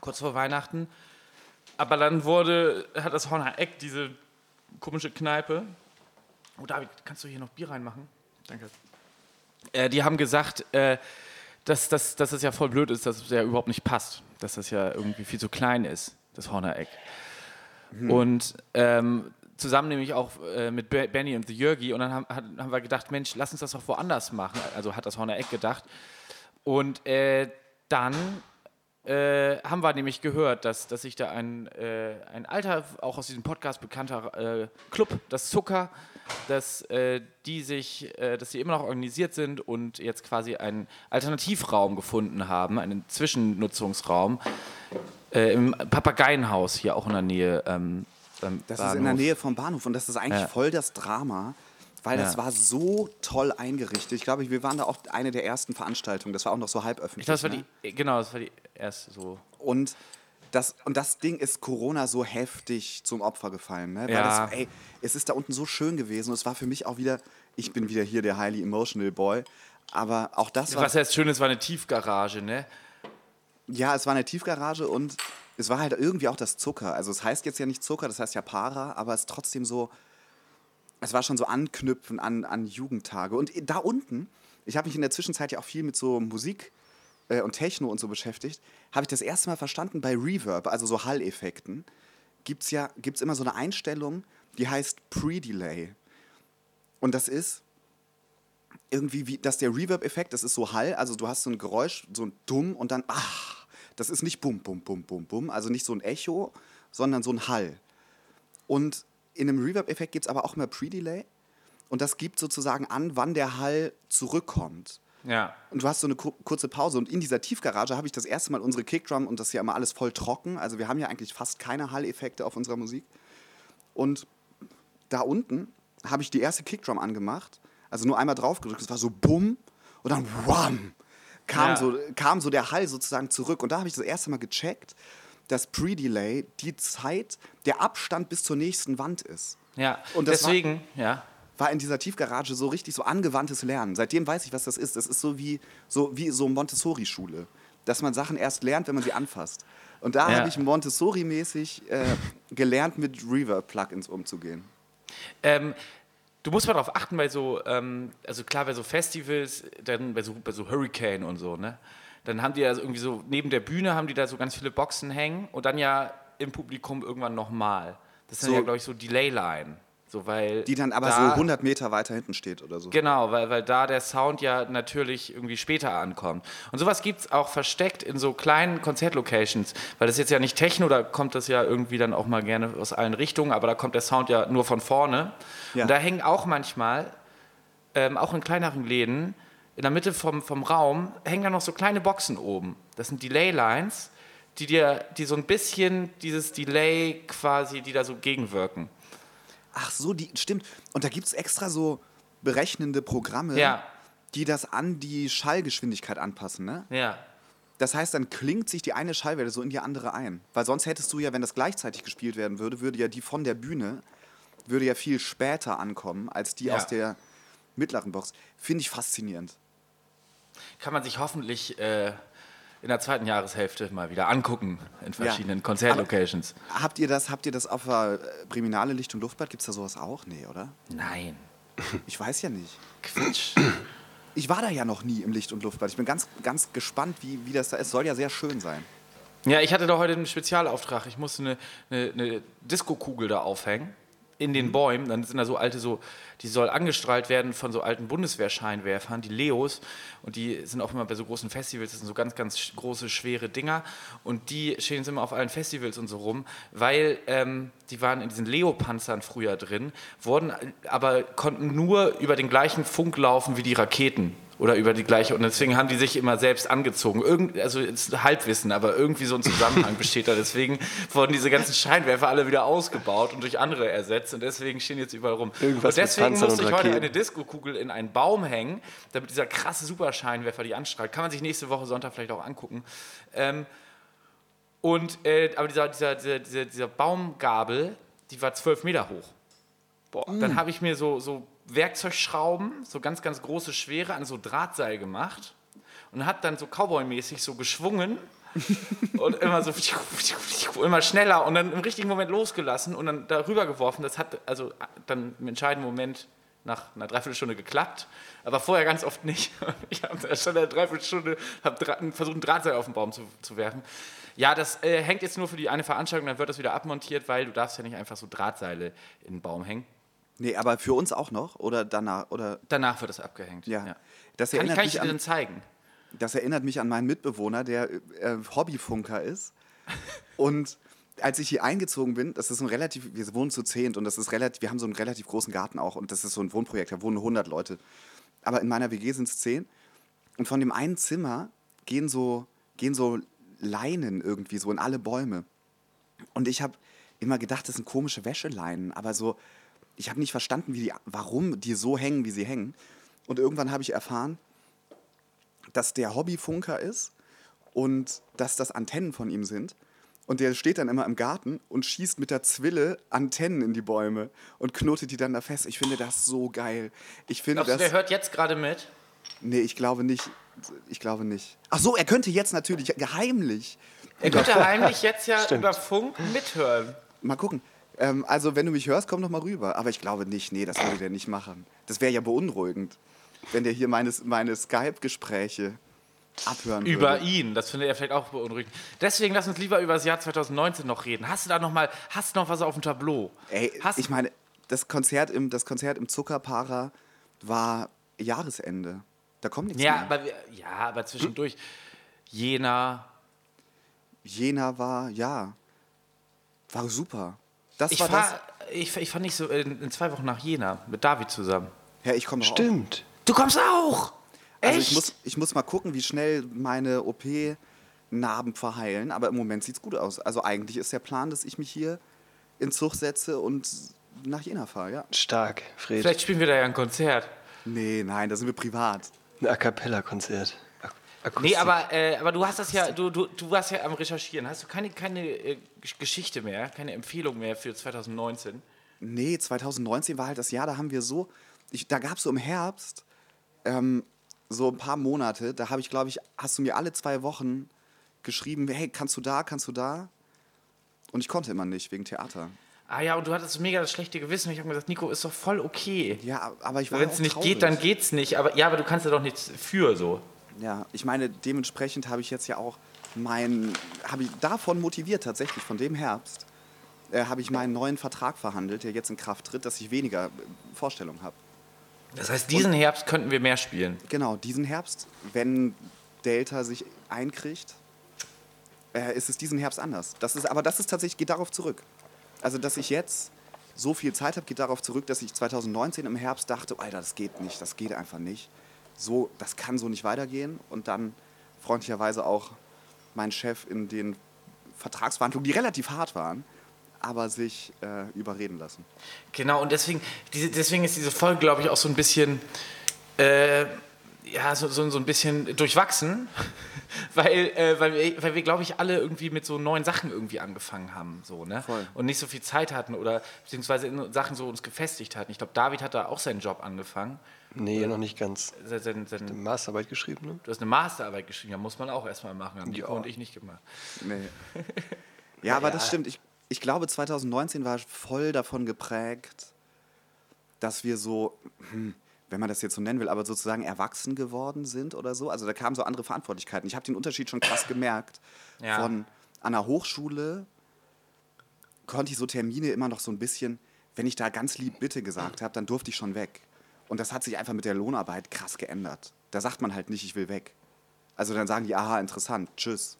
kurz vor Weihnachten. Aber dann wurde, hat das Horner Eck, diese komische Kneipe. Oh, David, kannst du hier noch Bier reinmachen? Danke. Äh, die haben gesagt, äh, dass, dass, dass es ja voll blöd ist, dass es ja überhaupt nicht passt. Dass das ja irgendwie viel zu klein ist, das Horner Eck. Und ähm, zusammen nämlich auch äh, mit Be- Benny und The Jürgi. Und dann haben, haben wir gedacht, Mensch, lass uns das doch woanders machen. Also hat das Horner Eck gedacht. Und äh, dann äh, haben wir nämlich gehört, dass, dass sich da ein, äh, ein alter, auch aus diesem Podcast bekannter äh, Club, das Zucker, dass äh, die sich, dass die immer noch organisiert sind und jetzt quasi einen Alternativraum gefunden haben, einen Zwischennutzungsraum im Papageienhaus hier auch in der Nähe. Ähm, beim Das ist in der Bahnhof. Nähe vom Bahnhof und das ist eigentlich Ja. voll das Drama, weil das Ja. war so toll eingerichtet. Ich glaube, wir waren da auch eine der ersten Veranstaltungen. Das war auch noch so halb öffentlich. Ich glaube, das war ne? die, genau, das war die erste so. Und das, und das Ding ist Corona so heftig zum Opfer gefallen. Ne? Weil Ja. das, ey, es ist da unten so schön gewesen und es war für mich auch wieder, ich bin wieder hier der highly emotional boy, aber auch das war, Was jetzt schön ist, war eine Tiefgarage, ne? ja, es war eine Tiefgarage und es war halt irgendwie auch das Zucker. Also es heißt jetzt ja nicht Zucker, das heißt ja Para, aber es ist trotzdem so, es war schon so anknüpfen an, an Jugendtage. Und da unten, ich habe mich in der Zwischenzeit ja auch viel mit so Musik äh, und Techno und so beschäftigt, habe ich das erste Mal verstanden bei Reverb, also so Hall-Effekten, gibt es ja gibt's immer so eine Einstellung, die heißt Pre-Delay. Und das ist irgendwie, wie, dass der Reverb-Effekt, das ist so Hall, also du hast so ein Geräusch, so ein Dumm und dann, ach, das ist nicht Bum, Bum, Bum, Bum, Bum, also nicht so ein Echo, sondern so ein Hall. Und in einem Reverb-Effekt gibt es aber auch immer Pre-Delay und das gibt sozusagen an, wann der Hall zurückkommt. Ja. Und du hast so eine ku- kurze Pause. Und in dieser Tiefgarage habe ich das erste Mal unsere Kickdrum und das ist ja immer alles voll trocken. Also wir haben ja eigentlich fast keine Hall-Effekte auf unserer Musik. Und da unten habe ich die erste Kickdrum angemacht, also nur einmal drauf gedrückt, es war so bumm und dann wham, kam, Ja. so, kam so der Hall sozusagen zurück. Und da habe ich das erste Mal gecheckt, dass Pre-Delay die Zeit, der Abstand bis zur nächsten Wand ist. Ja, Und das war- deswegen, ja. war in dieser Tiefgarage so richtig so angewandtes Lernen. Seitdem weiß ich, was das ist. Das ist so wie so, wie so Montessori-Schule. Dass man Sachen erst lernt, wenn man sie anfasst. Und da Ja. habe ich Montessori-mäßig äh, gelernt, mit Reverb-Plugins umzugehen. Ähm, du musst mal darauf achten, bei so, ähm, also klar, bei so Festivals, dann bei so, bei so Hurricane und so, ne? Dann haben die ja irgendwie so, neben der Bühne haben die da so ganz viele Boxen hängen und dann ja im Publikum irgendwann nochmal. Das ist dann So- ja, glaube ich, so Delay-Line. So, weil Die dann aber da, so 100 Meter weiter hinten steht oder so. Genau, weil, weil da der Sound ja natürlich irgendwie später ankommt. Und sowas gibt es auch versteckt in so kleinen Konzertlocations, weil das ist jetzt ja nicht Techno, da kommt das ja irgendwie dann auch mal gerne aus allen Richtungen, aber da kommt der Sound ja nur von vorne. Ja. Und da hängen auch manchmal, ähm, auch in kleineren Läden, in der Mitte vom, vom Raum, hängen da noch so kleine Boxen oben. Das sind Delay-Lines, die dir, die so ein bisschen dieses Delay quasi, die da so gegenwirken. Ach so, die, stimmt. Und da gibt es extra so berechnende Programme, Ja. die das an die Schallgeschwindigkeit anpassen, ne? Ja. Das heißt, dann klingt sich die eine Schallwelle so in die andere ein. Weil sonst hättest du ja, wenn das gleichzeitig gespielt werden würde, würde ja die von der Bühne, würde ja viel später ankommen, als die Ja. aus der mittleren Box. Finde ich faszinierend. kann man sich hoffentlich äh, in der zweiten Jahreshälfte mal wieder angucken in verschiedenen Ja. Konzertlocations. Habt ihr das, habt ihr das auf der Priminale Licht- und Luftbad? Gibt es da sowas auch? Nee, oder? Nein. Ich weiß ja nicht. Quatsch. Ich war da ja noch nie im Licht- und Luftbad. Ich bin ganz, ganz gespannt, wie, wie das da ist. Soll ja sehr schön sein. ja, ich hatte da heute einen Spezialauftrag. Ich musste eine, eine, eine Disco-Kugel da aufhängen in den Bäumen. Dann sind da so alte, so, die soll angestrahlt werden von so alten Bundeswehrscheinwerfern, die Leos. Und die sind auch immer bei so großen Festivals. Das sind so ganz, ganz große, schwere Dinger. Und die stehen jetzt immer auf allen Festivals und so rum, weil ähm, die waren in diesen Leo-Panzern früher drin, wurden aber konnten nur über den gleichen Funk laufen wie die Raketen. Oder über die gleiche. Und deswegen haben die sich immer selbst angezogen. Irgend, also ist Halbwissen, aber irgendwie so ein Zusammenhang besteht da. Deswegen wurden diese ganzen Scheinwerfer alle wieder ausgebaut und durch andere ersetzt. Und deswegen stehen jetzt überall rum. Irgendwas und deswegen musste ich heute eine Disco-Kugel in einen Baum hängen, damit dieser krasse Superscheinwerfer die anstrahlt. Kann man sich nächste Woche Sonntag vielleicht auch angucken. Ähm, und, äh, aber dieser, dieser, dieser, dieser, dieser Baumgabel, die war zwölf Meter hoch. Boah, Dann habe ich mir so, so Werkzeugschrauben, so ganz, ganz große, schwere, an so Drahtseil gemacht und habe dann so Cowboy-mäßig so geschwungen und immer so immer schneller und dann im richtigen Moment losgelassen und dann darüber geworfen. Das hat also dann im entscheidenden Moment nach einer Dreiviertelstunde geklappt, aber vorher ganz oft nicht. Ich habe schon eine Dreiviertelstunde hab versucht, ein Drahtseil auf den Baum zu, zu werfen. Ja, das äh, hängt jetzt nur für die eine Veranstaltung, dann wird das wieder abmontiert, weil du darfst ja nicht einfach so Drahtseile in den Baum hängen. Nee, aber für uns auch noch? Oder danach? Oder, Danach wird es abgehängt. ja. Das, Kann, ich, erinnert kann ich mich dir an, dann zeigen? das erinnert mich an meinen Mitbewohner, der äh, Hobbyfunker ist. Und als ich hier eingezogen bin, das ist ein relativ, wir wohnen zu zehnt und das ist relativ, wir haben so einen relativ großen Garten auch und das ist so ein Wohnprojekt, da wohnen 100 Leute. Aber in meiner WG sind es zehn. Und von dem einen Zimmer gehen so, gehen so Leinen irgendwie so in alle Bäume. Und ich habe immer gedacht, das sind komische Wäscheleinen, aber so, ich habe nicht verstanden, wie die, warum die so hängen, wie sie hängen. Und irgendwann habe ich erfahren, dass der Hobbyfunker ist und dass das Antennen von ihm sind. Und der steht dann immer im Garten und schießt mit der Zwille Antennen in die Bäume und knotet die dann da fest. Ich finde das so geil. Ich finde Glaubst du, das. der hört jetzt gerade mit? Nee, ich glaube nicht. Ich glaube nicht. Ach so, er könnte jetzt natürlich geheimlich. Er könnte heimlich jetzt ja Stimmt. über Funk mithören. Mal gucken. Ähm, also, wenn du mich hörst, komm doch mal rüber. Aber ich glaube nicht. Nee, das würde der nicht machen. Das wäre ja beunruhigend, wenn der hier meine, meine Skype-Gespräche abhören Über würde. ihn, das findet er vielleicht auch beunruhigend. Deswegen lass uns lieber über das Jahr 2019 noch reden. Hast du da noch mal, hast du noch was auf dem Tableau? Ey, hast, ich meine, das Konzert im, das Konzert im Zuckerpara war Jahresende. Da kommt nichts ja, mehr. aber, ja, aber zwischendurch. Jena. Jena war, ja, war super. Das Ich, war das. fahr, ich, ich fahre nicht so in, in zwei Wochen nach Jena mit David zusammen. Ja, ich komme auch. Stimmt. Du kommst auch! Echt? Also ich muss, ich muss mal gucken, wie schnell meine OP-Narben verheilen. Aber im Moment sieht es gut aus. Also eigentlich ist der Plan, dass ich mich hier in Zug setze und nach Jena fahre, ja. Stark, Fred. Vielleicht spielen wir da ja ein Konzert. Nee, nein, da sind wir privat. Ein A Cappella-Konzert. Ak- Akustik. Nee, aber, äh, aber du hast das ja, du, du, du warst ja am Recherchieren. Hast du keine, keine äh, Gesch- Geschichte mehr, keine Empfehlung mehr für 2019? Nee, 2019 war halt das Jahr, da haben wir so, ich, da gab es so im Herbst ähm, so ein paar Monate, da habe ich, glaube ich, hast du mir alle zwei Wochen geschrieben, hey, kannst du da, kannst du da? Und ich konnte immer nicht, wegen Theater. Ah ja, und du hattest mega das schlechte Gewissen. Ich habe mir gesagt, Nico, ist doch voll okay. Ja, aber ich war Wenn es nicht traurig. geht, dann geht's nicht. Aber ja, aber du kannst ja doch nichts für so. Ja, ich meine, dementsprechend habe ich jetzt ja auch mein, habe ich davon motiviert tatsächlich, von dem Herbst, äh, habe ich meinen neuen Vertrag verhandelt, der jetzt in Kraft tritt, dass ich weniger äh, Vorstellungen habe. Das heißt, diesen Herbst könnten wir mehr spielen. Genau, diesen Herbst, wenn Delta sich einkriegt, äh, ist es diesen Herbst anders. Das ist, aber das ist tatsächlich, geht darauf zurück. Also, dass ich jetzt so viel Zeit habe, geht darauf zurück, dass ich 2019 im Herbst dachte, Alter, das geht nicht, das geht einfach nicht. So, das kann so nicht weitergehen. Und dann freundlicherweise auch mein Chef in den Vertragsverhandlungen, die relativ hart waren, aber sich äh, überreden lassen. Genau, und deswegen, diese, deswegen ist diese Folge, glaube ich, auch so ein bisschen, äh, ja, so, so, so ein bisschen durchwachsen, weil, äh, weil wir, weil wir glaube ich, alle irgendwie mit so neuen Sachen irgendwie angefangen haben, so, ne? Voll. Und nicht so viel Zeit hatten oder beziehungsweise in Sachen so uns gefestigt hatten. Ich glaube, David hat da auch seinen Job angefangen. Nee, noch nicht ganz. Sein, sein, sein, Masterarbeit geschrieben, ne? du hast eine Masterarbeit geschrieben, ja, muss man auch erstmal machen. Haben Nico Ja. und ich nicht gemacht. Nee. ja, aber das stimmt. Ich, ich glaube, 2019 war voll davon geprägt, dass wir so, hm, wenn man das jetzt so nennen will, aber sozusagen erwachsen geworden sind oder so. Also da kamen so andere Verantwortlichkeiten. Ich habe den Unterschied schon krass gemerkt. Ja. Von an der Hochschule konnte ich so Termine immer noch so ein bisschen, wenn ich da ganz lieb Bitte gesagt habe, dann durfte ich schon weg. Und das hat sich einfach mit der Lohnarbeit krass geändert. Da sagt man halt nicht, ich will weg. Also dann sagen die, aha, interessant, tschüss.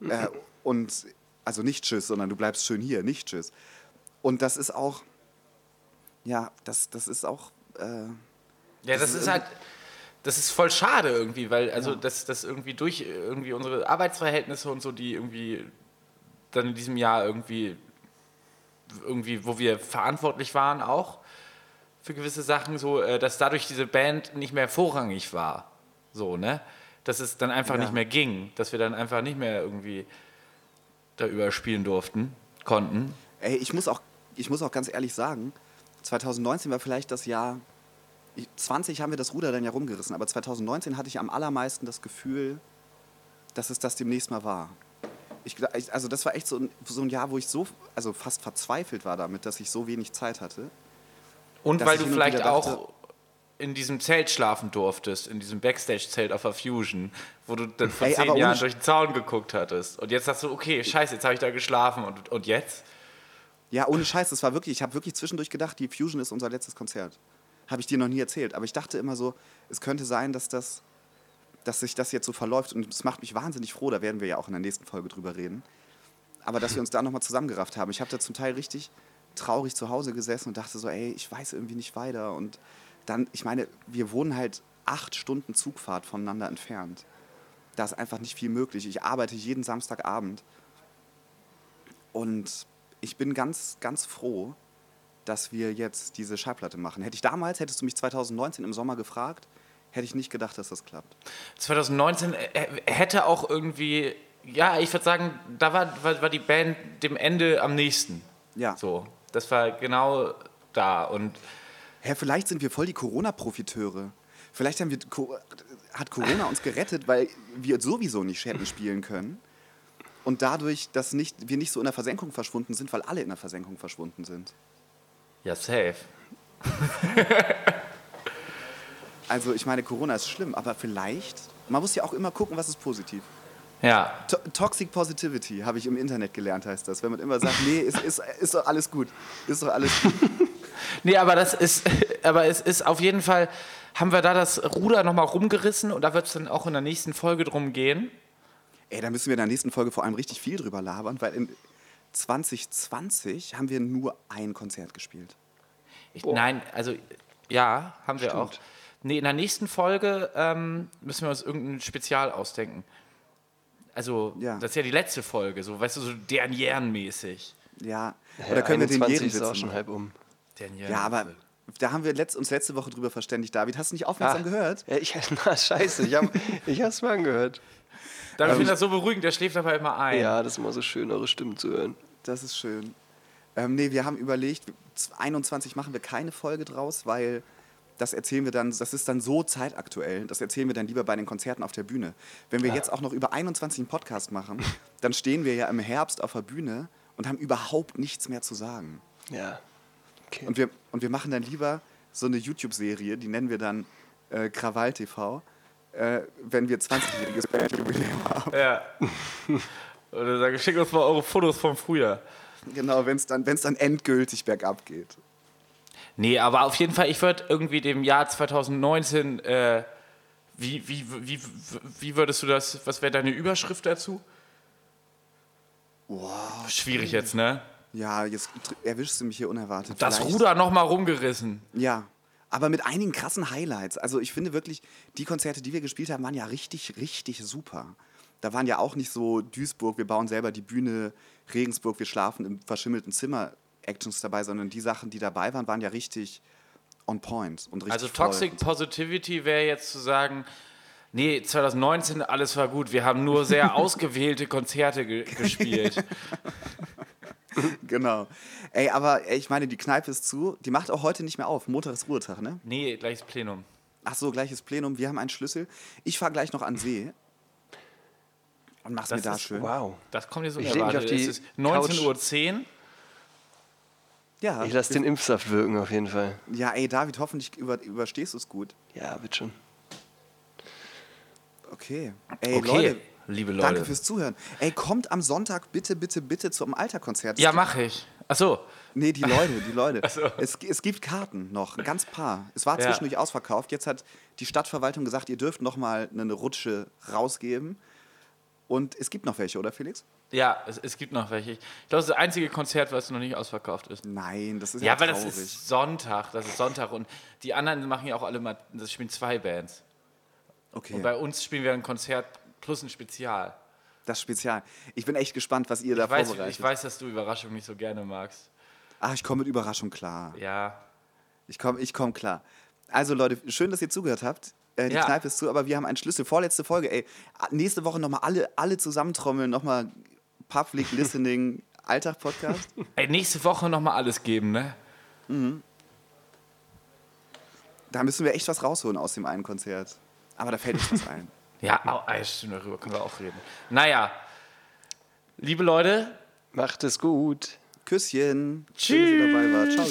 Äh, und also nicht tschüss, sondern du bleibst schön hier, nicht tschüss. Und das ist auch, ja, das, das ist auch, äh, Ja, das, Das ist ist halt, das ist voll schade irgendwie, weil also das, das irgendwie durch irgendwie unsere Arbeitsverhältnisse und so, die irgendwie dann in diesem Jahr irgendwie, irgendwie, wo wir verantwortlich waren auch für gewisse Sachen, so, äh, dass dadurch diese Band nicht mehr vorrangig war. So, ne? Dass es dann einfach Ja. nicht mehr ging, dass wir dann einfach nicht mehr irgendwie da überspielen durften, konnten. ey, ich muss auch, ich muss auch ganz ehrlich sagen, 2019 war vielleicht das Jahr, ich- 20 haben wir das Ruder dann ja rumgerissen, aber 2019 hatte ich am allermeisten das Gefühl, dass es das demnächst mal war. Ich, also das war echt so ein, so ein Jahr, wo ich so, also fast verzweifelt war damit, dass ich so wenig Zeit hatte. Und weil du vielleicht wieder auch dachte- in diesem Zelt schlafen durftest, in diesem Backstage-Zelt auf der Fusion, wo du dann vor Ey, zehn Jahren durch den Zaun geguckt hattest. Und jetzt sagst du, okay, scheiße, jetzt habe ich da geschlafen. Und, und jetzt? Ja, ohne Scheiß, das war wirklich, ich habe wirklich zwischendurch gedacht, die Fusion ist unser letztes Konzert. Habe ich dir noch nie erzählt. Aber ich dachte immer so, es könnte sein, dass, das, dass sich das jetzt so verläuft. Und das macht mich wahnsinnig froh, da werden wir ja auch in der nächsten Folge drüber reden. Aber dass wir uns da nochmal zusammengerafft haben. Ich habe da zum Teil richtig traurig zu Hause gesessen und dachte so, ey, ich weiß irgendwie nicht weiter. Und dann, ich meine, wir wohnen halt acht Stunden Zugfahrt voneinander entfernt. Da ist einfach nicht viel möglich. Ich arbeite jeden Samstagabend. Und ich bin ganz, ganz froh, dass wir jetzt diese Schallplatte machen. Hätte ich damals, hättest du mich 2019 im Sommer gefragt, hätte ich nicht gedacht, dass das klappt. 2019 äh, hätte auch irgendwie, ja, ich würde sagen, da war, war, war die Band dem Ende am nächsten. Ja. So, das war genau da. Und Hä, vielleicht sind wir voll die Corona-Profiteure. Vielleicht haben wir, hat Corona uns gerettet, weil wir sowieso nicht hätten spielen können. Und dadurch, dass nicht, wir nicht so in der Versenkung verschwunden sind, weil alle in der Versenkung verschwunden sind. ja, safe. Also ich meine, Corona ist schlimm, aber vielleicht, man muss ja auch immer gucken, was ist positiv. Ja, To Toxic Positivity habe ich im Internet gelernt, heißt das. Wenn man immer sagt, nee, ist, ist, ist doch alles gut. Ist doch alles gut. Nee, aber das ist, aber es ist auf jeden Fall, haben wir da das Ruder nochmal rumgerissen und da wird es dann auch in der nächsten Folge drum gehen. Ey, da müssen wir in der nächsten Folge vor allem richtig viel drüber labern, weil in 2020 haben wir nur ein Konzert gespielt. Ich, nein, also ja, haben wir auch. Nee, in der nächsten Folge ähm, müssen wir uns irgendein Spezial ausdenken. Also, Ja. das ist ja die letzte Folge, so, weißt du, so dernierenmäßig. Ja, Hä, oder können wir den 21 ist auch schon halb um. Ja, aber da haben wir letzt, uns letzte Woche drüber verständigt. David, hast du nicht aufmerksam gehört? Ja, ich, na, scheiße, ich habe ich hab's mal angehört. David findet das so beruhigend, der schläft aber immer ein. Ja, das ist immer so schön, eure Stimmen zu hören. Das ist schön. Ähm, nee, wir haben überlegt, 21 machen wir keine Folge draus, weil das erzählen wir dann, das ist dann so zeitaktuell, das erzählen wir dann lieber bei den Konzerten auf der Bühne. Wenn wir jetzt auch noch über 21 einen Podcast machen, dann stehen wir ja im Herbst auf der Bühne und haben überhaupt nichts mehr zu sagen. Ja. Okay. Und wir, und wir machen dann lieber so eine YouTube-Serie, die nennen wir dann äh, Krawall TV, äh, wenn wir 20-jähriges Bandjubiläum haben. Ja. Oder sage, schickt uns mal eure Fotos vom Frühjahr. Genau, wenn es dann, wenn's dann endgültig bergab geht. Nee, aber auf jeden Fall, ich würde irgendwie dem Jahr 2019, äh, wie, wie, wie, wie würdest du das, was wäre deine Überschrift dazu? Wow. Schwierig jetzt, ne? Ja, jetzt erwischst du mich hier unerwartet. Das Vielleicht- Ruder nochmal rumgerissen. Ja, aber mit einigen krassen Highlights. Also ich finde wirklich, die Konzerte, die wir gespielt haben, waren ja richtig, richtig super. Da waren ja auch nicht so Duisburg, wir bauen selber die Bühne, Regensburg, wir schlafen im verschimmelten Zimmer Actions dabei, sondern die Sachen, die dabei waren, waren ja richtig on point und richtig Also voll. Toxic Positivity wäre jetzt zu sagen, nee, 2019 alles war gut, wir haben nur sehr ausgewählte Konzerte ge gespielt. Genau. Ey, aber ey, ich meine, die Kneipe ist zu. Die macht auch heute nicht mehr auf. Montag ist Ruhetag, ne? Nee, gleiches Plenum. Ach so, gleiches Plenum. Wir haben einen Schlüssel. Ich fahre gleich noch an See. Und mach's Das mir da ist- schön. Wow. Das kommt jetzt Ich leg mich unerwartet. auf die Es ist 19.10 Uhr. Ja, Ich lasse den Impfsaft wirken auf jeden Fall. ja, ey, David, hoffentlich über, überstehst du es gut. Ja, wird schon. Okay. Ey, Okay, Leute, liebe Leute. danke fürs Zuhören. Ey, kommt am Sonntag bitte, bitte, bitte zum Alterkonzert. Ja, mache ich. Achso, Nee, die Leute, die Leute. Ach so. es, es gibt Karten noch, ein ganz paar. Es war Ja. zwischendurch ausverkauft. Jetzt hat die Stadtverwaltung gesagt, ihr dürft noch mal eine Rutsche rausgeben. Und es gibt noch welche, oder Felix? ja, es, es gibt noch welche. Ich glaube, das ist das einzige Konzert, was noch nicht ausverkauft ist. Nein, das ist ja, Ja, traurig. das ist Sonntag, das ist Sonntag und die anderen machen ja auch alle mal, das spielen zwei Bands. okay, Und bei uns spielen wir ein Konzert plus ein Spezial. das Spezial. Ich bin echt gespannt, was ihr da Ich weiß, vorbereitet. ich weiß, dass du Überraschungen nicht so gerne magst. Ach, ich komme mit Überraschung klar. Ja, Ich komme ich komm klar. Also Leute, schön, dass ihr zugehört habt. Äh, die Ja. Kneipe ist zu, aber wir haben einen Schlüssel. Vorletzte Folge, ey. Nächste Woche nochmal alle, alle zusammentrommeln, nochmal Public Listening Alltag-Podcast. Ey, nächste Woche nochmal alles geben, ne? Da müssen wir echt was rausholen aus dem einen Konzert. Aber da fällt uns was ein. Ja, ey, stimmt, darüber können wir auch reden. Naja, liebe Leute, Macht es gut. Küsschen. Schön, dass ihr dabei wart. Ciao.